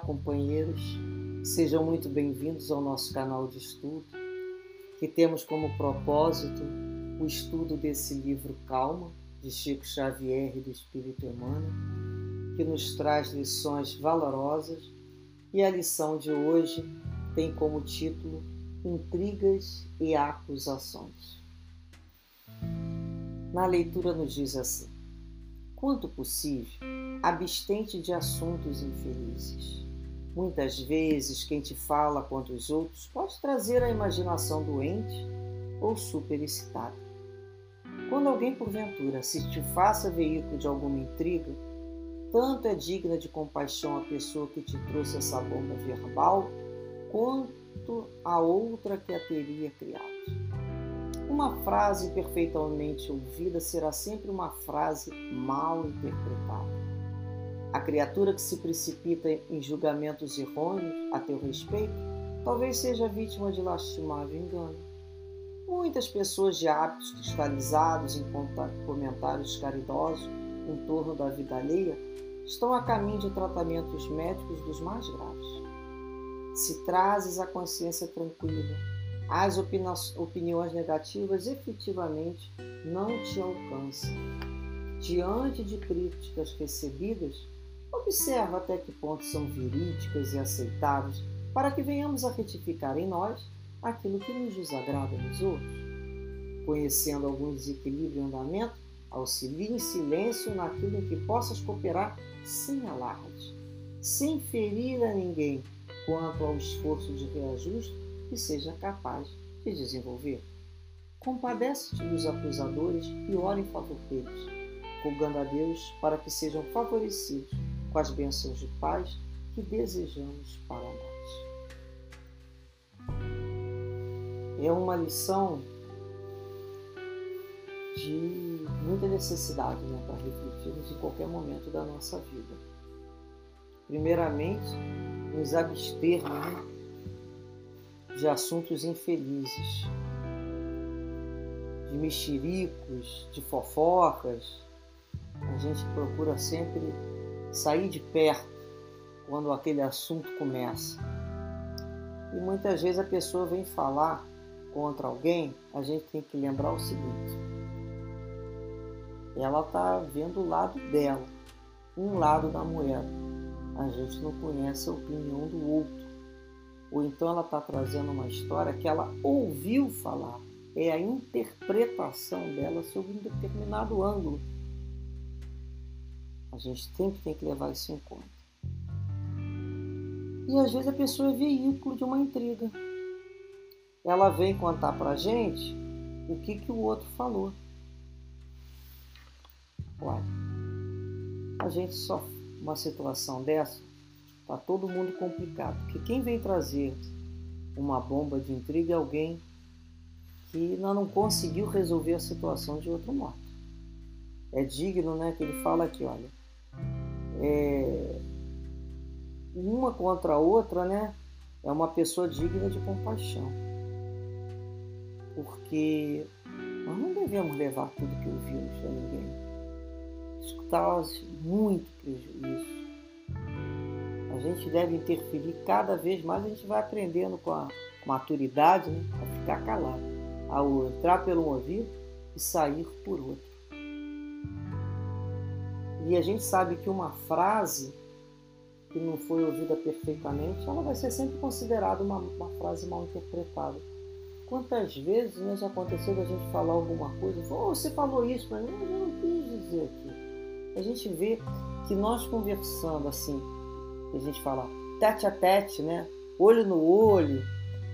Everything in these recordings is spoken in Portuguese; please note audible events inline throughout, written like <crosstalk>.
companheiros, sejam muito bem-vindos ao nosso canal de estudo, que temos como propósito o estudo desse livro Calma, de Chico Xavier e do Espírito Emmanuel, que nos traz lições valorosas e a lição de hoje tem como título Intrigas e Acusações. Na leitura nos diz assim: Quanto possível, abstente de assuntos infelizes. Muitas vezes, quem te fala contra os outros pode trazer a imaginação doente ou superexcitada. Quando alguém, porventura, se te faça veículo de alguma intriga, tanto é digna de compaixão a pessoa que te trouxe essa bomba verbal, quanto a outra que a teria criado. Uma frase perfeitamente ouvida será sempre uma frase mal interpretada. A criatura que se precipita em julgamentos errôneos a teu respeito talvez seja vítima de lastimável engano. Muitas pessoas de hábitos cristalizados em comentários caridosos em torno da vida alheia estão a caminho de tratamentos médicos dos mais graves. Se trazes a consciência tranquila, as opiniões negativas efetivamente não te alcançam. Diante de críticas recebidas, Observa até que ponto são verídicas e aceitáveis para que venhamos a retificar em nós aquilo que nos desagrada nos outros. Conhecendo algum desequilíbrio em andamento, auxilie em silêncio naquilo em que possas cooperar sem alarde, sem ferir a ninguém quanto ao esforço de reajuste que seja capaz de desenvolver. Compadece-te dos acusadores e ora em favor deles, rogando a Deus para que sejam favorecidos com as bênçãos de paz que desejamos para nós. É uma lição de muita necessidade né, para refletirmos em qualquer momento da nossa vida. Primeiramente, nos abster né, de assuntos infelizes, de mexericos, de fofocas. A gente procura sempre sair de perto quando aquele assunto começa. E muitas vezes a pessoa vem falar contra alguém, a gente tem que lembrar o seguinte: ela está vendo o lado dela, um lado da moeda. A gente não conhece a opinião do outro. Ou então ela está trazendo uma história que ela ouviu falar. É a interpretação dela sobre um determinado ângulo a gente sempre tem que levar isso em conta. E às vezes a pessoa é veículo de uma intriga. Ela vem contar pra gente o que, que o outro falou. Olha, a gente sofre uma situação dessa, tá todo mundo complicado. Porque quem vem trazer uma bomba de intriga é alguém que não conseguiu resolver a situação de outro modo. É digno, né? Que ele fala aqui, olha, é, uma contra a outra, né? É uma pessoa digna de compaixão. Porque nós não devemos levar tudo que ouvimos a ninguém. Isso traz muito prejuízo. A gente deve interferir cada vez mais, a gente vai aprendendo com a maturidade né, a ficar calado, a entrar pelo ouvido e sair por outro. E a gente sabe que uma frase que não foi ouvida perfeitamente, ela vai ser sempre considerada uma, uma frase mal interpretada. Quantas vezes né, já aconteceu da gente falar alguma coisa, oh, você falou isso para mim, mas eu não quis dizer aqui. A gente vê que nós conversando assim, a gente fala tete a tete, né? olho no olho,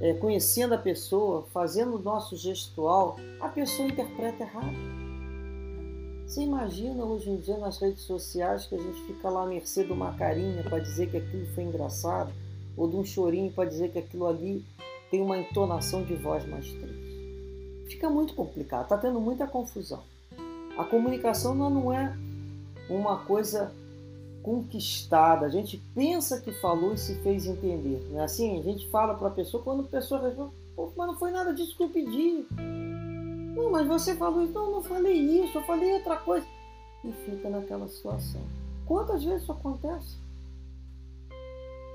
é, conhecendo a pessoa, fazendo o nosso gestual, a pessoa interpreta errado. Você imagina hoje em dia nas redes sociais que a gente fica lá à mercê de uma carinha para dizer que aquilo foi engraçado, ou de um chorinho para dizer que aquilo ali tem uma entonação de voz mais triste. Fica muito complicado, está tendo muita confusão. A comunicação não é uma coisa conquistada. A gente pensa que falou e se fez entender. Não é assim? A gente fala para a pessoa, quando a pessoa responde, mas não foi nada disso que eu pedi. Mas você falou isso. Não, não falei isso, eu falei outra coisa. E fica naquela situação. Quantas vezes isso acontece?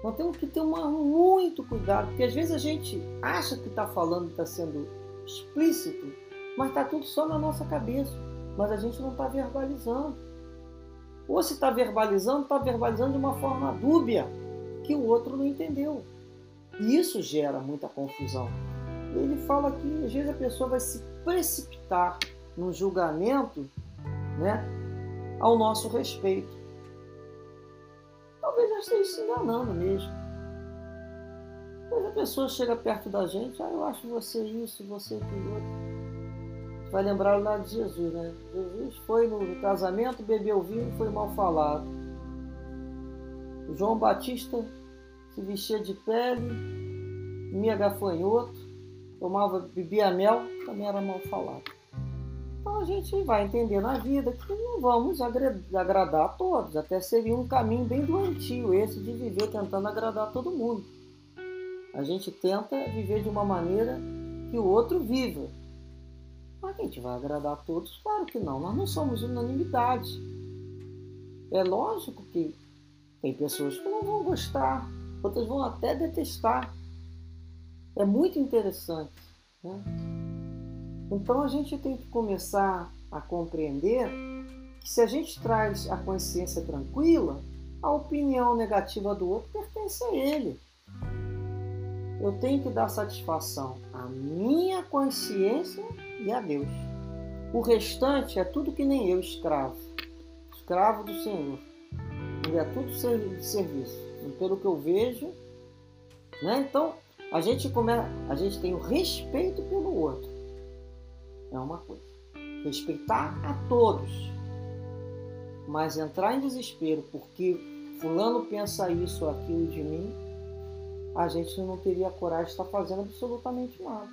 Nós temos que ter uma, muito cuidado, porque às vezes a gente acha que está falando, está sendo explícito, mas está tudo só na nossa cabeça. Mas a gente não está verbalizando. Ou se está verbalizando, está verbalizando de uma forma dúbia, que o outro não entendeu. E isso gera muita confusão. Ele fala que às vezes a pessoa vai se precipitar no julgamento né, ao nosso respeito talvez já esteja se enganando mesmo. Mas a pessoa chega perto da gente, ah, eu acho você isso, você aquilo outro. Vai lembrar lá de Jesus, né? Jesus foi no casamento, bebeu vinho e foi mal falado. João Batista se vestia de pele, comia gafanhoto, tomava, bebia mel, também era mal falado. Então a gente vai entender na vida que não vamos agradar a todos. Até seria um caminho bem doentio esse de viver tentando agradar todo mundo. A gente tenta viver de uma maneira que o outro viva. Mas a gente vai agradar a todos? Claro que não. Nós não somos unanimidade. É lógico que tem pessoas que não vão gostar, outras vão até detestar. É muito interessante. Né? Então a gente tem que começar a compreender que se a gente traz a consciência tranquila, a opinião negativa do outro pertence a ele. Eu tenho que dar satisfação à minha consciência e a Deus. O restante é tudo que nem eu, escravo. Escravo do Senhor. E é tudo serviço. Pelo que eu vejo, né? Então, a gente, come... a gente tem o respeito pelo outro é uma coisa. Respeitar a todos, mas entrar em desespero porque fulano pensa isso ou aquilo de mim, a gente não teria coragem de estar fazendo absolutamente nada.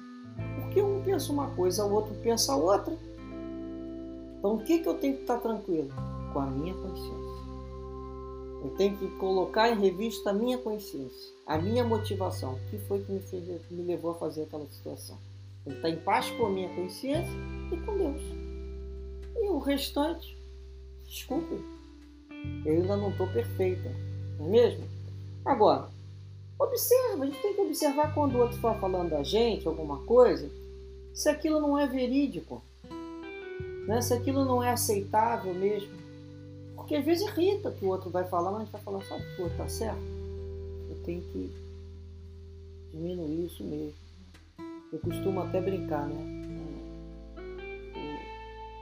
Porque um pensa uma coisa, o outro pensa outra. Então o que, que eu tenho que estar tranquilo? Com a minha consciência. Eu tenho que colocar em revista a minha consciência, a minha motivação. O que foi que me, fez, me levou a fazer aquela situação? Ele está em paz com a minha consciência e com Deus. E o restante, desculpe, eu ainda não estou perfeita, não é mesmo? Agora, observa, a gente tem que observar quando o outro está falando da gente alguma coisa, se aquilo não é verídico, né? se aquilo não é aceitável mesmo. Porque às vezes irrita que o outro vai falar, mas a gente vai falar, sabe, pô, tá certo? Eu tenho que diminuir isso mesmo. Eu costumo até brincar, né?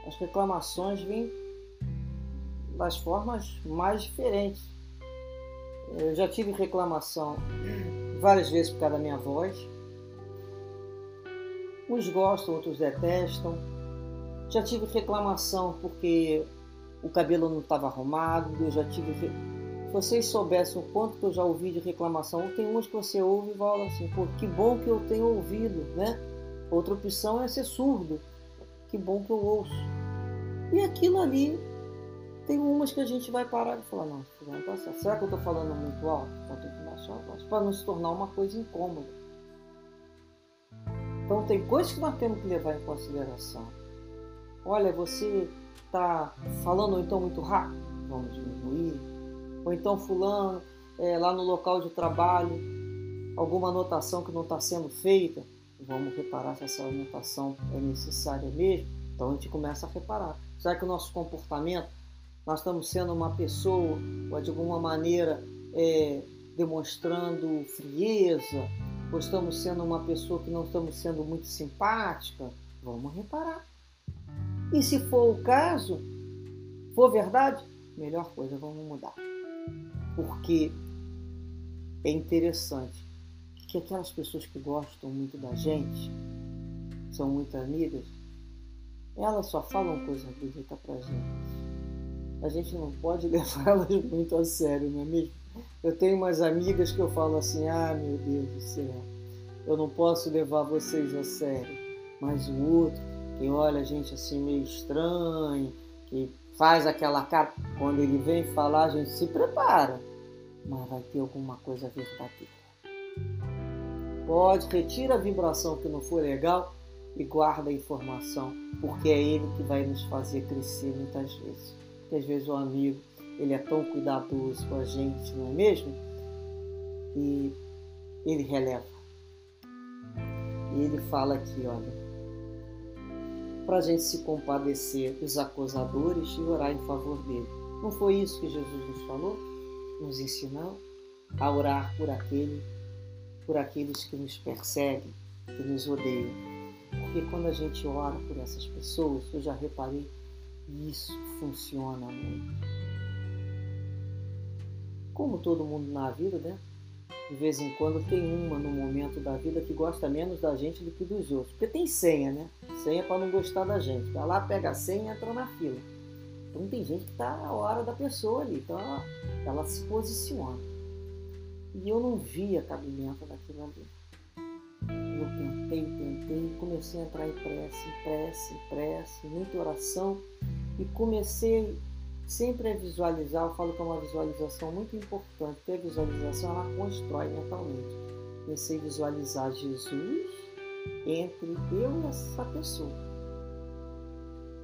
As reclamações vêm das formas mais diferentes. Eu já tive reclamação várias vezes por causa da minha voz. Uns gostam, outros detestam. Já tive reclamação porque o cabelo não estava arrumado. Eu já tive se vocês soubessem o quanto que eu já ouvi de reclamação, tem umas que você ouve e fala assim, pô, que bom que eu tenho ouvido, né? Outra opção é ser surdo. Que bom que eu ouço. E aquilo ali, tem umas que a gente vai parar e falar, não. Será que eu estou falando muito alto? Para não se tornar uma coisa incômoda. Então tem coisas que nós temos que levar em consideração. Olha, você está falando então muito rápido? Vamos diminuir ou então fulano é, lá no local de trabalho, alguma anotação que não está sendo feita, vamos reparar se essa anotação é necessária mesmo. Então a gente começa a reparar. Será que o nosso comportamento, nós estamos sendo uma pessoa, ou de alguma maneira é, demonstrando frieza, ou estamos sendo uma pessoa que não estamos sendo muito simpática? Vamos reparar. E se for o caso, for verdade, melhor coisa, vamos mudar porque é interessante que aquelas pessoas que gostam muito da gente, são muito amigas, elas só falam coisa bonita pra gente. A gente não pode <laughs> levar elas muito a sério, não é mesmo? Eu tenho umas amigas que eu falo assim, ah meu Deus do céu, eu não posso levar vocês a sério. Mas o outro, que olha a gente assim meio estranho, que faz aquela cara, quando ele vem falar, a gente se prepara mas vai ter alguma coisa verdadeira. Pode, retira a vibração que não for legal e guarda a informação, porque é ele que vai nos fazer crescer muitas vezes. Porque às vezes o amigo, ele é tão cuidadoso com a gente, não é mesmo? E ele releva. E ele fala aqui, olha, para a gente se compadecer dos acusadores e orar em favor dele. Não foi isso que Jesus nos falou? Nos ensinou a orar por aquele, por aqueles que nos perseguem, que nos odeiam. Porque quando a gente ora por essas pessoas, eu já reparei, isso funciona muito. Como todo mundo na vida, né? De vez em quando tem uma no momento da vida que gosta menos da gente do que dos outros. Porque tem senha, né? Senha para não gostar da gente. Vai lá, pega a senha e entra na fila. Então tem gente que está na hora da pessoa ali. Então ela, ela se posiciona. E eu não via cabimento daquilo ali. Eu tentei, tentei, comecei a entrar em prece, em prece, em prece, muita oração e comecei sempre a visualizar. Eu falo que é uma visualização muito importante, porque a visualização ela constrói mentalmente. A visualizar Jesus entre eu e essa pessoa,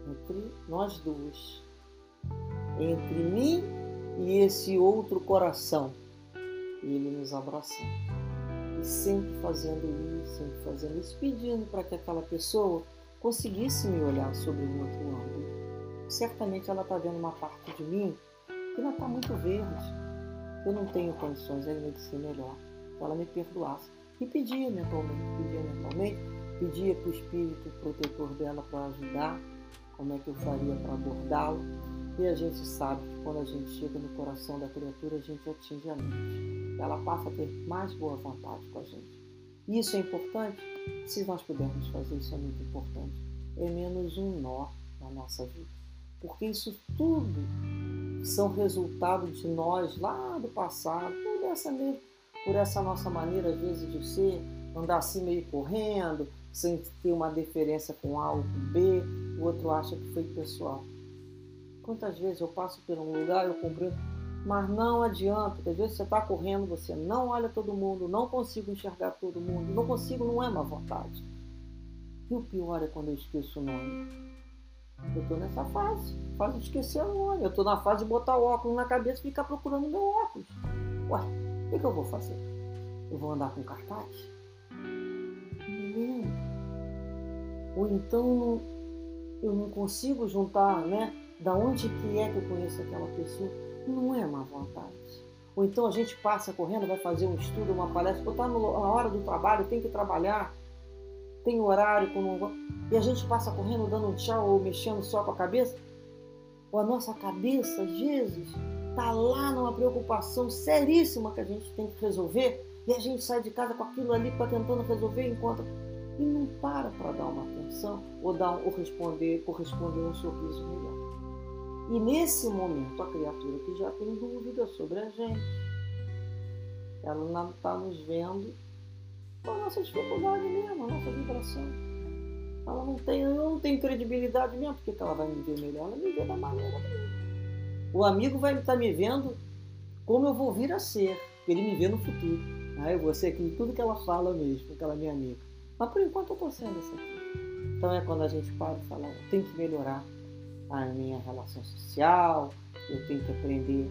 entre nós duas, entre mim e esse outro coração, e ele nos abraçando sempre fazendo isso, sempre fazendo isso, pedindo para que aquela pessoa conseguisse me olhar sobre um outro ângulo. Certamente ela está vendo uma parte de mim que não está muito verde. Eu não tenho condições ainda de ser melhor. Então ela me perdoasse. E pedia mentalmente, pedia mentalmente, pedia para o espírito protetor dela para ajudar, como é que eu faria para abordá-lo. E a gente sabe que quando a gente chega no coração da criatura, a gente atinge a mente. Ela passa a ter mais boa vontade com a gente. E isso é importante? Se nós pudermos fazer isso, é muito importante. É menos um nó na nossa vida. Porque isso tudo são resultado de nós lá do passado, por essa, mesmo, por essa nossa maneira, às vezes, de ser, andar assim meio correndo, sem ter uma deferência com A ou com B, o outro acha que foi pessoal. Quantas vezes eu passo por um lugar, eu compreendo, mas não adianta. Às vezes você está correndo, você não olha todo mundo, não consigo enxergar todo mundo, não consigo, não é má vontade. E o pior é quando eu esqueço o nome. Eu estou nessa fase, fase de esquecer. Eu estou na fase de botar o óculos na cabeça e ficar procurando meu óculos. Ué, o que, que eu vou fazer? Eu vou andar com cartaz? Não. Ou então eu não consigo juntar, né? da onde que é que eu conheço aquela pessoa, não é má vontade. Ou então a gente passa correndo, vai fazer um estudo, uma palestra, ou está na hora do trabalho, tem que trabalhar, tem horário, como... e a gente passa correndo, dando um tchau ou mexendo só com a cabeça. Ou a nossa cabeça, Jesus, está lá numa preocupação seríssima que a gente tem que resolver, e a gente sai de casa com aquilo ali para tentando resolver enquanto e não para para dar uma atenção ou dar ou responder corresponder um sorriso melhor. E nesse momento, a criatura que já tem dúvida sobre a gente, ela não está nos vendo com a nossa dificuldade mesmo, a nossa vibração. Ela não tem, eu não tenho credibilidade mesmo, porque ela vai me ver melhor, ela me vê da maneira dele. O amigo vai estar tá me vendo como eu vou vir a ser, ele me vê no futuro. Aí ah, eu vou ser aquilo, tudo que ela fala mesmo, aquela minha amiga. Mas por enquanto eu estou sendo isso aqui. Então é quando a gente para e fala, tem que melhorar a minha relação social, eu tenho que aprender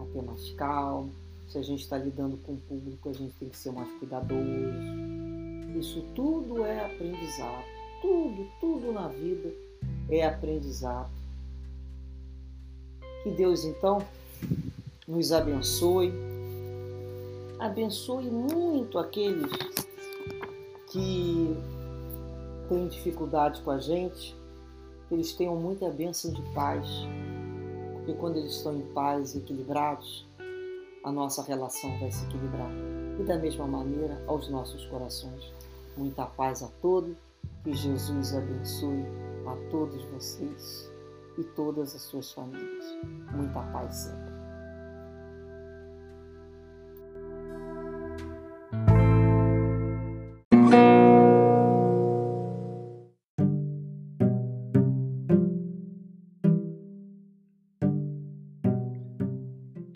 a ter mais calma. Se a gente está lidando com o público, a gente tem que ser mais cuidadoso. Isso tudo é aprendizado. Tudo, tudo na vida é aprendizado. Que Deus então nos abençoe. Abençoe muito aqueles que têm dificuldade com a gente, que eles tenham muita bênção de paz, porque quando eles estão em paz, equilibrados, a nossa relação vai se equilibrar. E da mesma maneira aos nossos corações. Muita paz a todos, que Jesus abençoe a todos vocês e todas as suas famílias. Muita paz sempre.